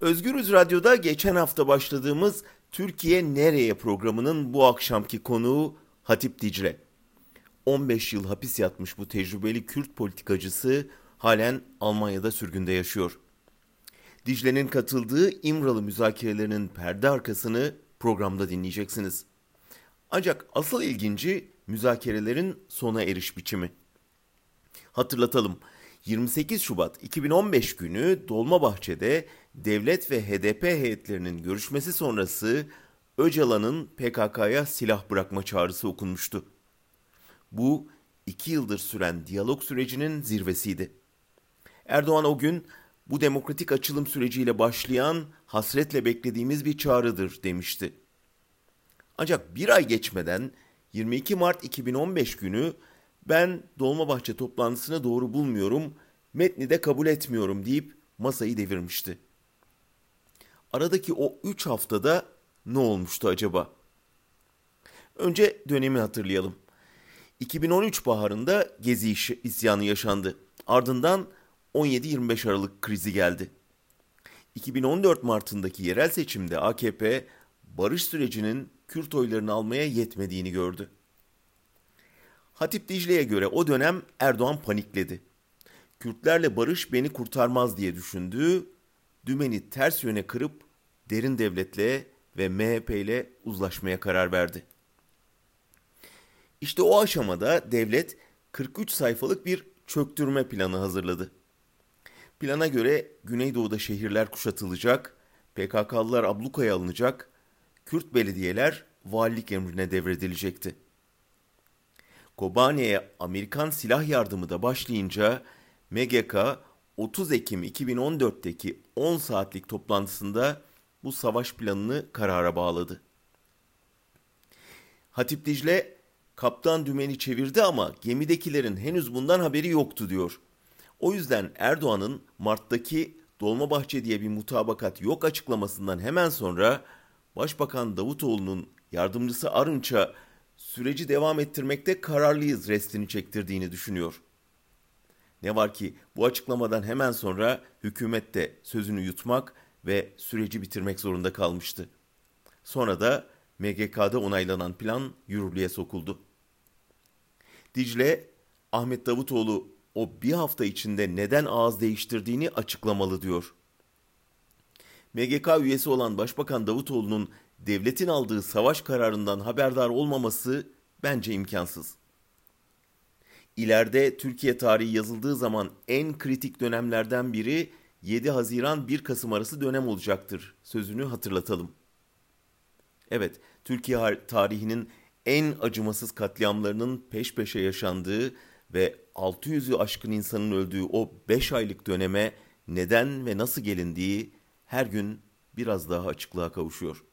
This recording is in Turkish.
Özgürüz Radyo'da geçen hafta başladığımız Türkiye Nereye programının bu akşamki konuğu Hatip Dicle. 15 yıl hapis yatmış bu tecrübeli Kürt politikacısı halen Almanya'da sürgünde yaşıyor. Dicle'nin katıldığı İmralı müzakerelerinin perde arkasını programda dinleyeceksiniz. Ancak asıl ilginci müzakerelerin sona eriş biçimi. Hatırlatalım. 28 Şubat 2015 günü Dolmabahçe'de devlet ve HDP heyetlerinin görüşmesi sonrası Öcalan'ın PKK'ya silah bırakma çağrısı okunmuştu. Bu iki yıldır süren diyalog sürecinin zirvesiydi. Erdoğan o gün bu demokratik açılım süreciyle başlayan hasretle beklediğimiz bir çağrıdır demişti. Ancak bir ay geçmeden 22 Mart 2015 günü ben Dolmabahçe toplantısını doğru bulmuyorum, metni de kabul etmiyorum deyip masayı devirmişti. Aradaki o 3 haftada ne olmuştu acaba? Önce dönemi hatırlayalım. 2013 baharında Gezi isyanı yaşandı. Ardından 17-25 Aralık krizi geldi. 2014 Mart'ındaki yerel seçimde AKP barış sürecinin Kürt oylarını almaya yetmediğini gördü. Hatip Dicle'ye göre o dönem Erdoğan panikledi. Kürtlerle barış beni kurtarmaz diye düşündü, dümeni ters yöne kırıp derin devletle ve MHP ile uzlaşmaya karar verdi. İşte o aşamada devlet 43 sayfalık bir çöktürme planı hazırladı. Plana göre Güneydoğu'da şehirler kuşatılacak, PKK'lılar ablukaya alınacak, Kürt belediyeler valilik emrine devredilecekti. Kobani'ye Amerikan silah yardımı da başlayınca MGK 30 Ekim 2014'teki 10 saatlik toplantısında bu savaş planını karara bağladı. Hatip Dicle kaptan dümeni çevirdi ama gemidekilerin henüz bundan haberi yoktu diyor. O yüzden Erdoğan'ın Mart'taki Dolmabahçe diye bir mutabakat yok açıklamasından hemen sonra Başbakan Davutoğlu'nun yardımcısı Arınç'a süreci devam ettirmekte kararlıyız restini çektirdiğini düşünüyor. Ne var ki bu açıklamadan hemen sonra hükümet de sözünü yutmak ve süreci bitirmek zorunda kalmıştı. Sonra da MGK'da onaylanan plan yürürlüğe sokuldu. Dicle, Ahmet Davutoğlu o bir hafta içinde neden ağız değiştirdiğini açıklamalı diyor. MGK üyesi olan Başbakan Davutoğlu'nun devletin aldığı savaş kararından haberdar olmaması bence imkansız. İleride Türkiye tarihi yazıldığı zaman en kritik dönemlerden biri 7 Haziran 1 Kasım arası dönem olacaktır sözünü hatırlatalım. Evet, Türkiye tarihinin en acımasız katliamlarının peş peşe yaşandığı ve 600'ü aşkın insanın öldüğü o 5 aylık döneme neden ve nasıl gelindiği her gün biraz daha açıklığa kavuşuyor.